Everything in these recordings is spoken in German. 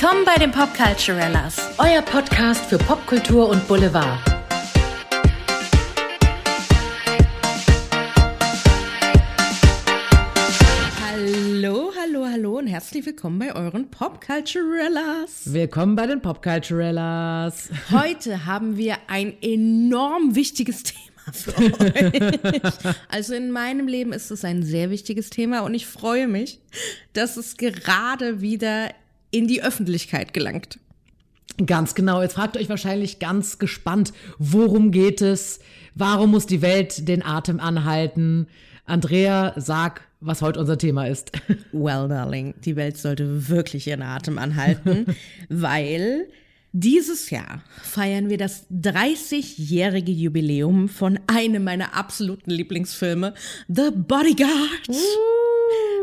Willkommen bei den Popculturellas. Euer Podcast für Popkultur und Boulevard. Hallo, hallo, hallo und herzlich willkommen bei euren Popculturellas. Willkommen bei den Popculturellas. Heute haben wir ein enorm wichtiges Thema für euch. Also in meinem Leben ist es ein sehr wichtiges Thema und ich freue mich, dass es gerade wieder in die Öffentlichkeit gelangt. Ganz genau. Jetzt fragt euch wahrscheinlich ganz gespannt, worum geht es? Warum muss die Welt den Atem anhalten? Andrea, sag, was heute unser Thema ist. Well, darling, die Welt sollte wirklich ihren Atem anhalten, weil dieses Jahr feiern wir das 30-jährige Jubiläum von einem meiner absoluten Lieblingsfilme, The Bodyguard.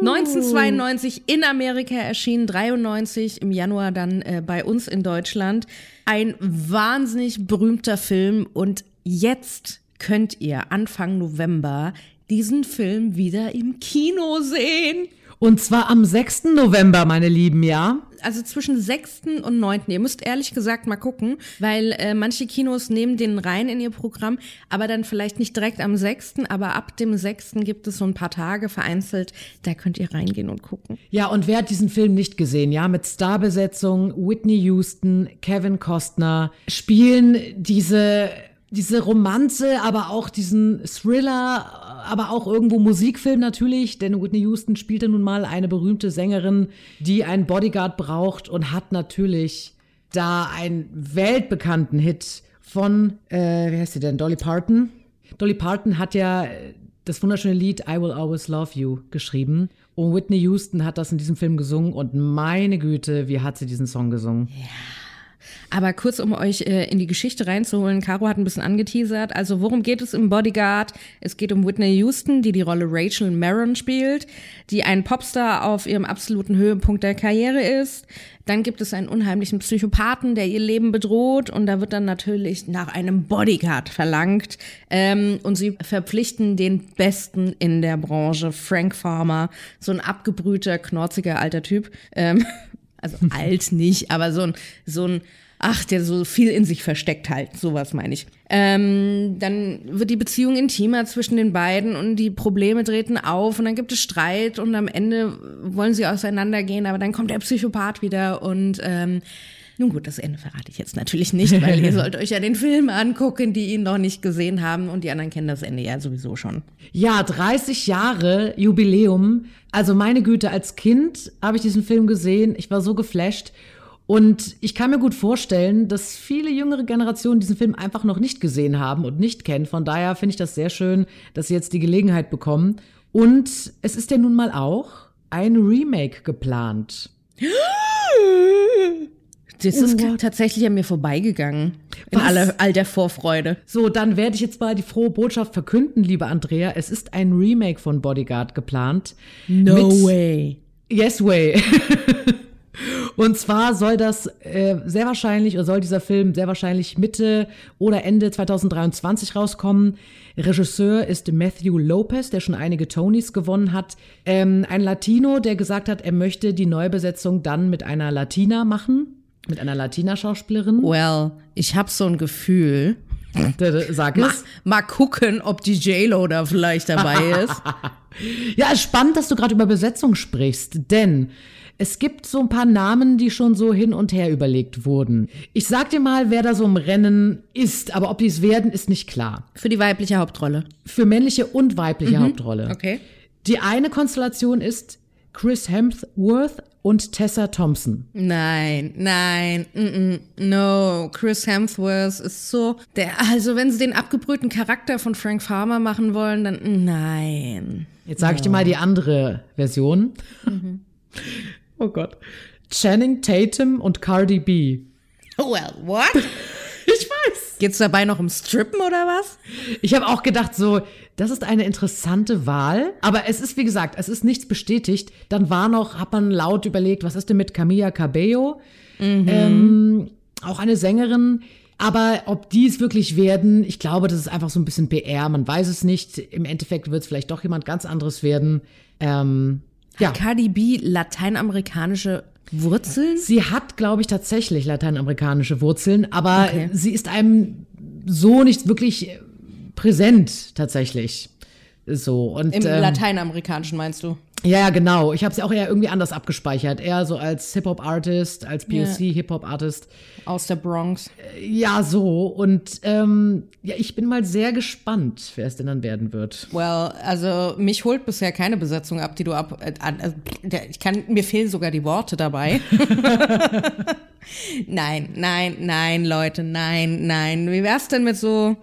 1992 in Amerika erschienen, 93 im Januar dann äh, bei uns in Deutschland. Ein wahnsinnig berühmter Film und jetzt könnt ihr Anfang November diesen Film wieder im Kino sehen. Und zwar am 6. November, meine Lieben, ja? Also zwischen 6. und 9. Ihr müsst ehrlich gesagt mal gucken, weil äh, manche Kinos nehmen den rein in ihr Programm, aber dann vielleicht nicht direkt am 6., aber ab dem 6. gibt es so ein paar Tage vereinzelt, da könnt ihr reingehen und gucken. Ja, und wer hat diesen Film nicht gesehen? Ja, mit Starbesetzung, Whitney Houston, Kevin Costner spielen diese diese Romanze, aber auch diesen Thriller, aber auch irgendwo Musikfilm natürlich, denn Whitney Houston spielte nun mal eine berühmte Sängerin, die einen Bodyguard braucht und hat natürlich da einen weltbekannten Hit von, äh, wie heißt sie denn, Dolly Parton. Dolly Parton hat ja das wunderschöne Lied I Will Always Love You geschrieben. Und Whitney Houston hat das in diesem Film gesungen und meine Güte, wie hat sie diesen Song gesungen? Ja. Aber kurz, um euch äh, in die Geschichte reinzuholen, Caro hat ein bisschen angeteasert. Also worum geht es im Bodyguard? Es geht um Whitney Houston, die die Rolle Rachel Maron spielt, die ein Popstar auf ihrem absoluten Höhepunkt der Karriere ist. Dann gibt es einen unheimlichen Psychopathen, der ihr Leben bedroht und da wird dann natürlich nach einem Bodyguard verlangt ähm, und sie verpflichten den Besten in der Branche, Frank Farmer, so ein abgebrühter, knorziger alter Typ. Ähm, also alt nicht, aber so ein, so ein, ach, der so viel in sich versteckt halt, sowas meine ich. Ähm, dann wird die Beziehung intimer zwischen den beiden und die Probleme treten auf und dann gibt es Streit und am Ende wollen sie auseinandergehen, aber dann kommt der Psychopath wieder und ähm, nun gut, das Ende verrate ich jetzt natürlich nicht, weil ihr sollt euch ja den Film angucken, die ihn noch nicht gesehen haben und die anderen kennen das Ende ja sowieso schon. Ja, 30 Jahre Jubiläum. Also meine Güte, als Kind habe ich diesen Film gesehen. Ich war so geflasht. Und ich kann mir gut vorstellen, dass viele jüngere Generationen diesen Film einfach noch nicht gesehen haben und nicht kennen. Von daher finde ich das sehr schön, dass sie jetzt die Gelegenheit bekommen. Und es ist ja nun mal auch ein Remake geplant. Das ist Oh. tatsächlich an mir vorbeigegangen. In aller, all der Vorfreude. So, dann werde ich jetzt mal die frohe Botschaft verkünden, liebe Andrea. Es ist ein Remake von Bodyguard geplant. No way. Yes way. Und zwar soll das äh, sehr wahrscheinlich, oder soll dieser Film sehr wahrscheinlich Mitte oder Ende 2023 rauskommen. Regisseur ist Matthew Lopez, der schon einige Tonys gewonnen hat. Ähm, ein Latino, der gesagt hat, er möchte die Neubesetzung dann mit einer Latina machen, mit einer Latina-Schauspielerin. Well, ich habe so ein Gefühl. Sag Mal, es. mal gucken, ob die J-Lo da vielleicht dabei ist. Ja, ist spannend, dass du gerade über Besetzung sprichst, denn es gibt so ein paar Namen, die schon so hin und her überlegt wurden. Ich sag dir mal, wer da so im Rennen ist, aber ob die es werden, ist nicht klar. Für die weibliche Hauptrolle. Für männliche und weibliche Hauptrolle. Okay. Die eine Konstellation ist Chris Hemsworth und Tessa Thompson. Nein, nein, mm -mm, no. Chris Hemsworth ist so, der, also wenn sie den abgebrühten Charakter von Frank Farmer machen wollen, dann nein. Jetzt sage ich dir mal die andere Version. Oh Gott. Channing Tatum und Cardi B. Well, what? Ich weiß. Geht's dabei noch um Strippen oder was? Ich habe auch gedacht, so, das ist eine interessante Wahl. Aber es ist, wie gesagt, es ist nichts bestätigt. Dann war noch, hat man laut überlegt, was ist denn mit Camilla Cabello? Ähm, auch eine Sängerin. Aber ob die es wirklich werden, ich glaube, das ist einfach so ein bisschen PR. Man weiß es nicht. Im Endeffekt wird es vielleicht doch jemand ganz anderes werden. Ähm, ja, Cardi B lateinamerikanische Wurzeln? Sie hat, glaube ich, tatsächlich lateinamerikanische Wurzeln, aber Okay. sie ist einem so nicht wirklich präsent tatsächlich. So und Im ähm, Lateinamerikanischen meinst du? Ja, ja, genau. Ich habe sie auch eher irgendwie anders abgespeichert, eher so als Hip Hop Artist, als POC Hip Hop Artist. Aus der Bronx. Ja, so und ähm, ja, ich bin mal sehr gespannt, wer es denn dann werden wird. Well, also mich holt bisher keine Besetzung ab, die du ab. Äh, also, der- ich kann, mir fehlen sogar die Worte dabei. nein, nein, nein, Leute, nein, nein. Wie wär's denn mit so?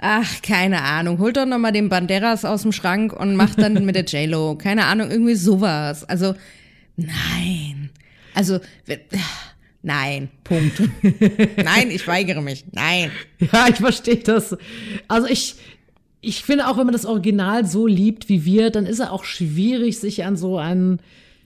Ach, keine Ahnung. Holt doch noch mal den Banderas aus dem Schrank und macht dann mit der J-Lo. Keine Ahnung, irgendwie sowas. Also, nein. Also, nein, Punkt. nein, ich weigere mich. Nein. Ja, ich verstehe das. Also ich, ich finde auch, wenn man das Original so liebt wie wir, dann ist es auch schwierig, sich an so ein,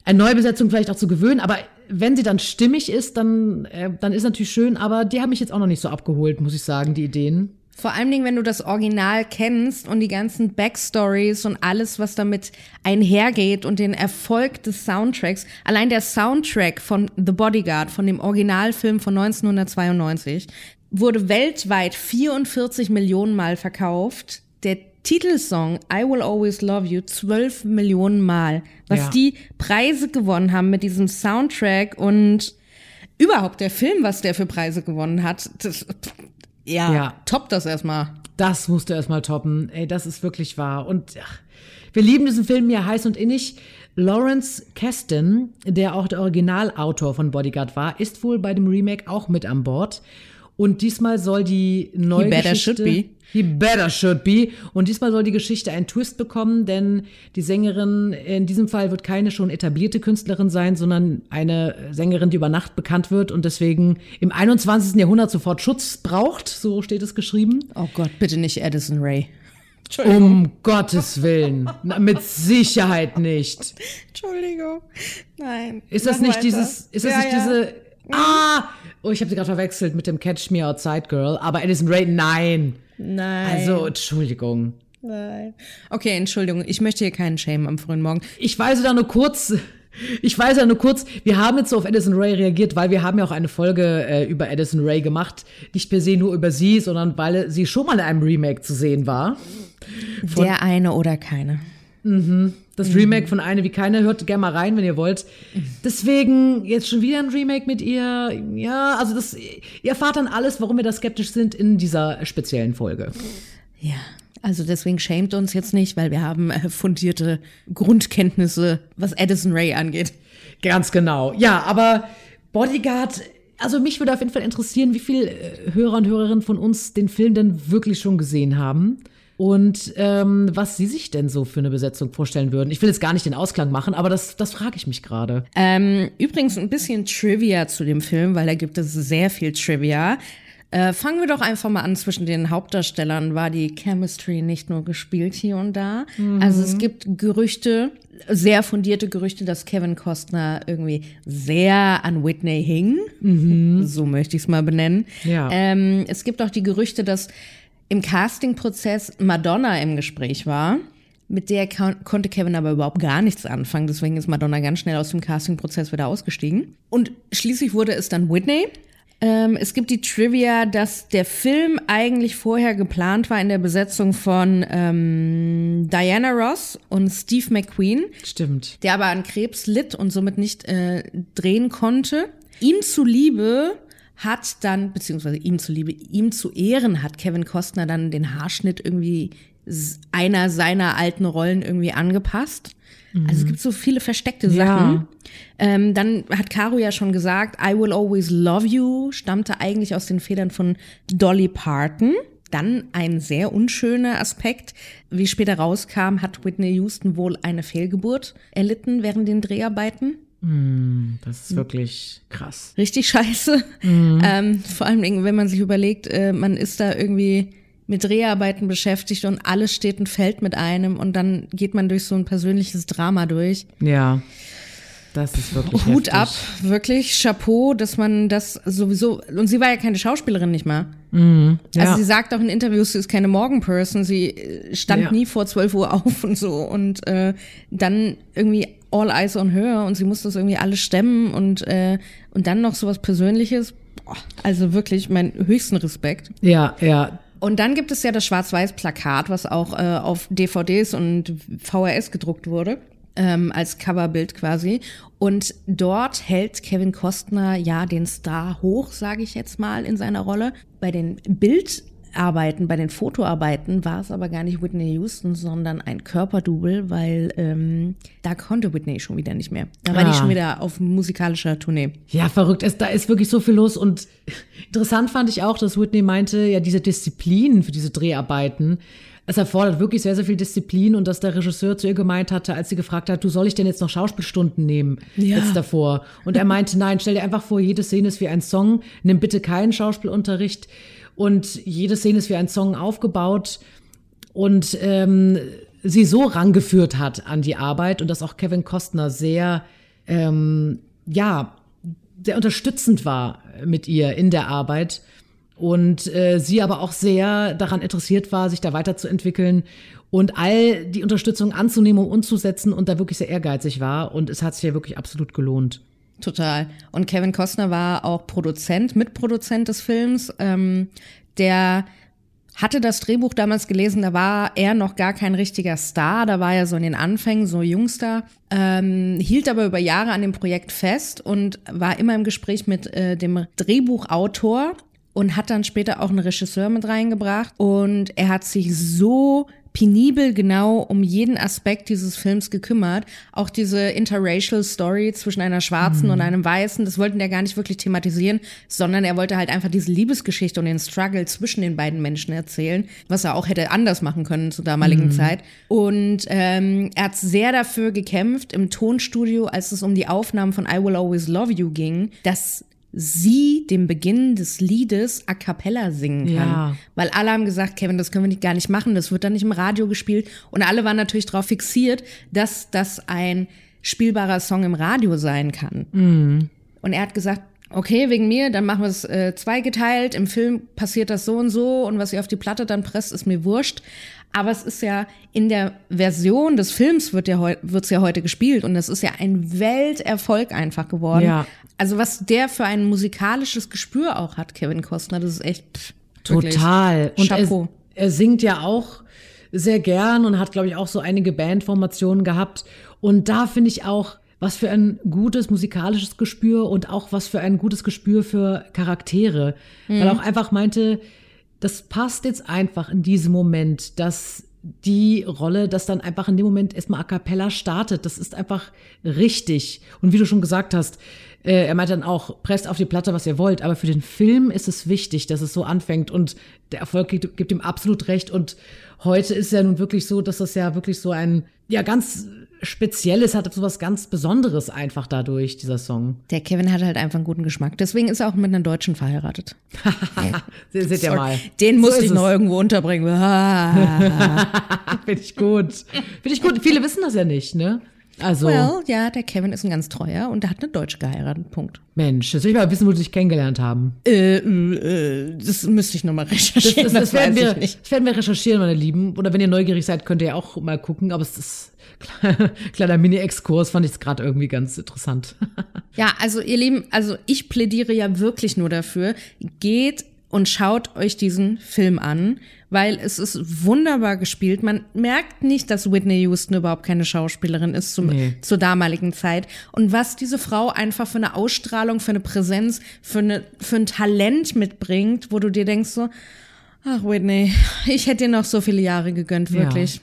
eine Neubesetzung vielleicht auch zu gewöhnen. Aber wenn sie dann stimmig ist, dann, äh, dann ist natürlich schön. Aber die haben mich jetzt auch noch nicht so abgeholt, muss ich sagen, die Ideen. Vor allen Dingen, wenn du das Original kennst und die ganzen Backstories und alles, was damit einhergeht und den Erfolg des Soundtracks. Allein der Soundtrack von The Bodyguard, von dem Originalfilm von 1992, wurde weltweit 44 Millionen Mal verkauft. Der Titelsong I Will Always Love You 12 Millionen Mal. Was Ja. die Preise gewonnen haben mit diesem Soundtrack und überhaupt der Film, was der für Preise gewonnen hat. Das, ja, Ja. top das erstmal. Das musst du erstmal toppen. Ey, das ist wirklich wahr. Und ach, wir lieben diesen Film ja heiß und innig. Lawrence Kasten, der auch der Originalautor von Bodyguard war, ist wohl bei dem Remake auch mit an Bord. Und diesmal soll die neue He better Geschichte, should be. He better should be. Und diesmal soll die Geschichte einen Twist bekommen, denn die Sängerin in diesem Fall wird keine schon etablierte Künstlerin sein, sondern eine Sängerin, die über Nacht bekannt wird und deswegen im 21. Jahrhundert sofort Schutz braucht. So steht es geschrieben. Oh Gott, bitte nicht Addison Ray. Um Gottes Willen. Na, mit Sicherheit nicht. Entschuldigung. Nein. Ist das nicht weiter. dieses, ist das Ja, nicht ja. diese, ah, oh, ich habe sie gerade verwechselt mit dem Catch Me Outside Girl, aber Edison Ray, nein. Nein. Also, Entschuldigung. nein. Okay, Entschuldigung. Ich möchte hier keinen Shame am frühen Morgen. Ich weise da nur kurz, ich weise da nur kurz, wir haben jetzt so auf Edison Ray reagiert, weil wir haben ja auch eine Folge äh, über Edison Ray gemacht. Nicht per se nur über sie, sondern weil sie schon mal in einem Remake zu sehen war. Der eine oder keine. Das Remake von Eine wie keine, hört gerne mal rein, wenn ihr wollt. Deswegen jetzt schon wieder ein Remake mit ihr. Ja, also das, ihr erfahrt dann alles, warum wir da skeptisch sind in dieser speziellen Folge. Ja. Also deswegen schämt uns jetzt nicht, weil wir haben äh, fundierte Grundkenntnisse, was Addison Ray angeht. Ganz genau. Ja, aber Bodyguard, also mich würde auf jeden Fall interessieren, wie viele äh, Hörer und Hörerinnen von uns den Film denn wirklich schon gesehen haben. Und ähm, was sie sich denn so für eine Besetzung vorstellen würden. Ich will jetzt gar nicht den Ausklang machen, aber das, das frage ich mich gerade. Ähm, übrigens ein bisschen Trivia zu dem Film, weil da gibt es sehr viel Trivia. Äh, fangen wir doch einfach mal an. Zwischen den Hauptdarstellern war die Chemistry nicht nur gespielt hier und da. Also es gibt Gerüchte, sehr fundierte Gerüchte, dass Kevin Costner irgendwie sehr an Whitney hing. So möchte ich es mal benennen. Ja. Ähm, es gibt auch die Gerüchte, dass im Castingprozess Madonna im Gespräch war. Mit der kon konnte Kevin aber überhaupt gar nichts anfangen. Deswegen ist Madonna ganz schnell aus dem Castingprozess wieder ausgestiegen. Und schließlich wurde es dann Whitney. Ähm, es gibt die Trivia, dass der Film eigentlich vorher geplant war in der Besetzung von ähm, Diana Ross und Steve McQueen Stimmt. der aber an Krebs litt und somit nicht äh, drehen konnte. Ihm zuliebe hat dann, beziehungsweise ihm zuliebe, ihm zu Ehren hat Kevin Costner dann den Haarschnitt irgendwie einer seiner alten Rollen irgendwie angepasst. Also es gibt so viele versteckte Sachen. Ähm, dann hat Caro ja schon gesagt, I Will Always Love You stammte eigentlich aus den Federn von Dolly Parton. Dann ein sehr unschöner Aspekt. Wie später rauskam, hat Whitney Houston wohl eine Fehlgeburt erlitten während den Dreharbeiten. Das ist wirklich krass. Richtig scheiße. Ähm, vor allem, wenn man sich überlegt, äh, man ist da irgendwie mit Dreharbeiten beschäftigt und alles steht und fällt mit einem und dann geht man durch so ein persönliches Drama durch. Ja. Das ist wirklich Hut heftig. ab, wirklich Chapeau, dass man das sowieso und sie war ja keine Schauspielerin nicht mal. Ja. Also sie sagt auch in Interviews, sie ist keine Morgenperson, sie stand Ja. nie vor 12 Uhr auf und so und äh, dann irgendwie all eyes on her und sie muss das irgendwie alles stemmen und, äh, und dann noch sowas Persönliches. Boah, also wirklich mein höchsten Respekt. Ja, ja. Und dann gibt es ja das Schwarz-Weiß-Plakat, was auch äh, auf DVDs und VHS gedruckt wurde. Ähm, als Coverbild quasi. Und dort hält Kevin Costner ja den Star hoch, sage ich jetzt mal, in seiner Rolle. Bei den Bild Arbeiten, bei den Fotoarbeiten war es aber gar nicht Whitney Houston, sondern ein Körperdouble, weil ähm, da konnte Whitney schon wieder nicht mehr. Da war Ah. die schon wieder auf musikalischer Tournee. Ja, verrückt. Es, da ist wirklich so viel los. Und interessant fand ich auch, dass Whitney meinte, ja, diese Disziplin für diese Dreharbeiten, es erfordert wirklich sehr, sehr viel Disziplin und dass der Regisseur zu ihr gemeint hatte, als sie gefragt hat, du soll ich denn jetzt noch Schauspielstunden nehmen Ja. jetzt davor? Und er meinte, nein, stell dir einfach vor, jede Szene ist wie ein Song, nimm bitte keinen Schauspielunterricht und jede Szene ist wie ein Song aufgebaut. Und ähm, sie so rangeführt hat an die Arbeit und dass auch Kevin Costner sehr, ähm, ja, sehr unterstützend war mit ihr in der Arbeit. Und äh, sie aber auch sehr daran interessiert war, sich da weiterzuentwickeln und all die Unterstützung anzunehmen und umzusetzen und da wirklich sehr ehrgeizig war. Und es hat sich ja wirklich absolut gelohnt. Total. Und Kevin Costner war auch Produzent, Mitproduzent des Films. Ähm, der hatte das Drehbuch damals gelesen, da war er noch gar kein richtiger Star, da war er so in den Anfängen, so Jungstar, ähm, hielt aber über Jahre an dem Projekt fest und war immer im Gespräch mit äh, dem Drehbuchautor und hat dann später auch einen Regisseur mit reingebracht und er hat sich so penibel genau um jeden Aspekt dieses Films gekümmert. Auch diese interracial Story zwischen einer Schwarzen und einem Weißen, das wollten der gar nicht wirklich thematisieren, sondern er wollte halt einfach diese Liebesgeschichte und den Struggle zwischen den beiden Menschen erzählen, was er auch hätte anders machen können zur damaligen Zeit. Und ähm, er hat sehr dafür gekämpft im Tonstudio, als es um die Aufnahmen von I Will Always Love You ging, dass sie den Beginn des Liedes a cappella singen kann. Ja. Weil alle haben gesagt, Kevin, das können wir nicht, gar nicht machen, das wird dann nicht im Radio gespielt. Und alle waren natürlich darauf fixiert, dass das ein spielbarer Song im Radio sein kann. Und er hat gesagt, okay, wegen mir, dann machen wir es äh, zweigeteilt. Im Film passiert das so und so und was ihr auf die Platte dann presst, ist mir wurscht. Aber es ist ja in der Version des Films wird ja wird's ja heute gespielt und das ist ja ein Welterfolg einfach geworden. Ja. Also was der für ein musikalisches Gespür auch hat, Kevin Costner, das ist echt pff, Total. Und er, er singt ja auch sehr gern und hat, glaube ich, auch so einige Bandformationen gehabt. Und da finde ich auch, was für ein gutes musikalisches Gespür und auch was für ein gutes Gespür für Charaktere. Weil er auch einfach meinte, das passt jetzt einfach in diesem Moment, dass die Rolle, das dann einfach in dem Moment erstmal a cappella startet. Das ist einfach richtig. Und wie du schon gesagt hast, äh, er meint dann auch, presst auf die Platte, was ihr wollt. Aber für den Film ist es wichtig, dass es so anfängt. Und der Erfolg gibt, gibt ihm absolut recht. Und heute ist ja nun wirklich so, dass das ja wirklich so ein, ja, ganz Spezielles hat, so was ganz Besonderes einfach dadurch, dieser Song. Der Kevin hat halt einfach einen guten Geschmack. Deswegen ist er auch mit einer Deutschen verheiratet. Seht ihr Sorry. mal. Den So musste ist ich es. noch irgendwo unterbringen. Ah. Finde ich gut. Finde ich gut. Viele wissen das ja nicht, ne? Also, well, ja, der Kevin ist ein ganz treuer und der hat eine Deutsche geheiratet. Punkt. Mensch, jetzt will ich mal wissen, wo sie sich kennengelernt haben. Äh, äh, das müsste ich nochmal Das, recherchieren. das, das, werden wir, ich nicht. das werden wir recherchieren, meine Lieben. Oder wenn ihr neugierig seid, könnt ihr ja auch mal gucken. Aber es ist kleiner Mini-Exkurs, fand ich es gerade irgendwie ganz interessant. Ja, also ihr Lieben, also ich plädiere ja wirklich nur dafür, geht und schaut euch diesen Film an, weil es ist wunderbar gespielt. Man merkt nicht, dass Whitney Houston überhaupt keine Schauspielerin ist zum, Nee. zur damaligen Zeit. Und was diese Frau einfach für eine Ausstrahlung, für eine Präsenz, für, eine, für ein Talent mitbringt, wo du dir denkst so, ach Whitney, ich hätte dir noch so viele Jahre gegönnt, wirklich. Ja,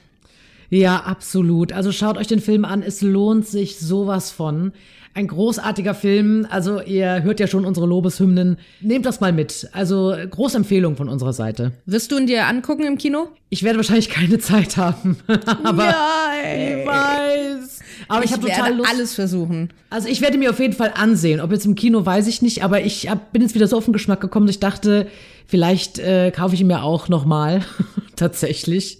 absolut. Also schaut euch den Film an. Es lohnt sich sowas von. Ein großartiger Film. Also ihr hört ja schon unsere Lobeshymnen. Nehmt das mal mit. Also große Empfehlung von unserer Seite. Wirst du ihn dir angucken im Kino? Ich werde wahrscheinlich keine Zeit haben. Aber Nein. ich weiß. Aber ich, Ich habe total werde Lust. alles versuchen. Also ich werde mir auf jeden Fall ansehen. Ob jetzt im Kino, weiß ich nicht. Aber ich hab, bin jetzt wieder so auf den Geschmack gekommen, dass ich dachte, vielleicht äh, kaufe ich ihn mir auch noch mal tatsächlich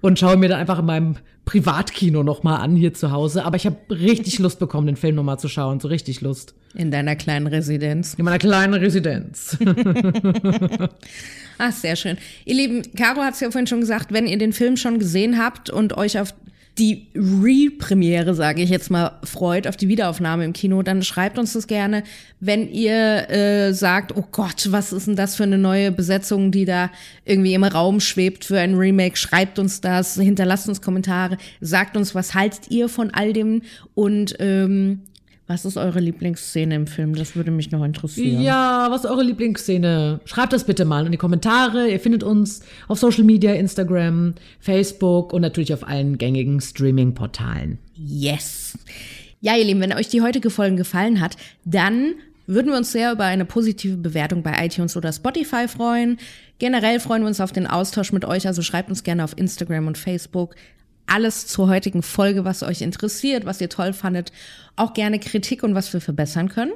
und schaue mir dann einfach in meinem Privatkino noch mal an hier zu Hause. Aber ich habe richtig Lust bekommen, den Film noch mal zu schauen. So richtig Lust. In deiner kleinen Residenz. In meiner kleinen Residenz. Ach, sehr schön. Ihr Lieben, Caro hat es ja vorhin schon gesagt, wenn ihr den Film schon gesehen habt und euch auf die Re-Premiere, sage ich jetzt mal, freut auf die Wiederaufnahme im Kino, dann schreibt uns das gerne. Wenn ihr äh, sagt, oh Gott, was ist denn das für eine neue Besetzung, die da irgendwie im Raum schwebt für ein Remake, schreibt uns das, hinterlasst uns Kommentare, sagt uns, was haltet ihr von all dem und ähm, was ist eure Lieblingsszene im Film? Das würde mich noch interessieren. Ja, was ist eure Lieblingsszene? Schreibt das bitte mal in die Kommentare. Ihr findet uns auf Social Media, Instagram, Facebook und natürlich auf allen gängigen Streaming-Portalen. Yes. Ja, ihr Lieben, wenn euch die heutige Folge gefallen hat, dann würden wir uns sehr über eine positive Bewertung bei iTunes oder Spotify freuen. Generell freuen wir uns auf den Austausch mit euch, also schreibt uns gerne auf Instagram und Facebook alles zur heutigen Folge, was euch interessiert, was ihr toll fandet. Auch gerne Kritik und was wir verbessern können.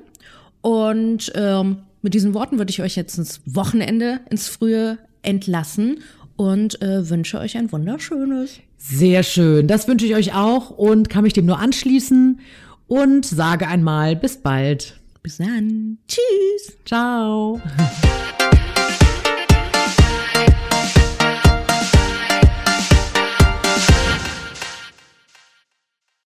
Und ähm, mit diesen Worten würde ich euch jetzt ins Wochenende, ins Frühe entlassen und äh, wünsche euch ein wunderschönes. Sehr schön. Das wünsche ich euch auch und kann mich dem nur anschließen und sage einmal bis bald. Bis dann. Tschüss. Ciao.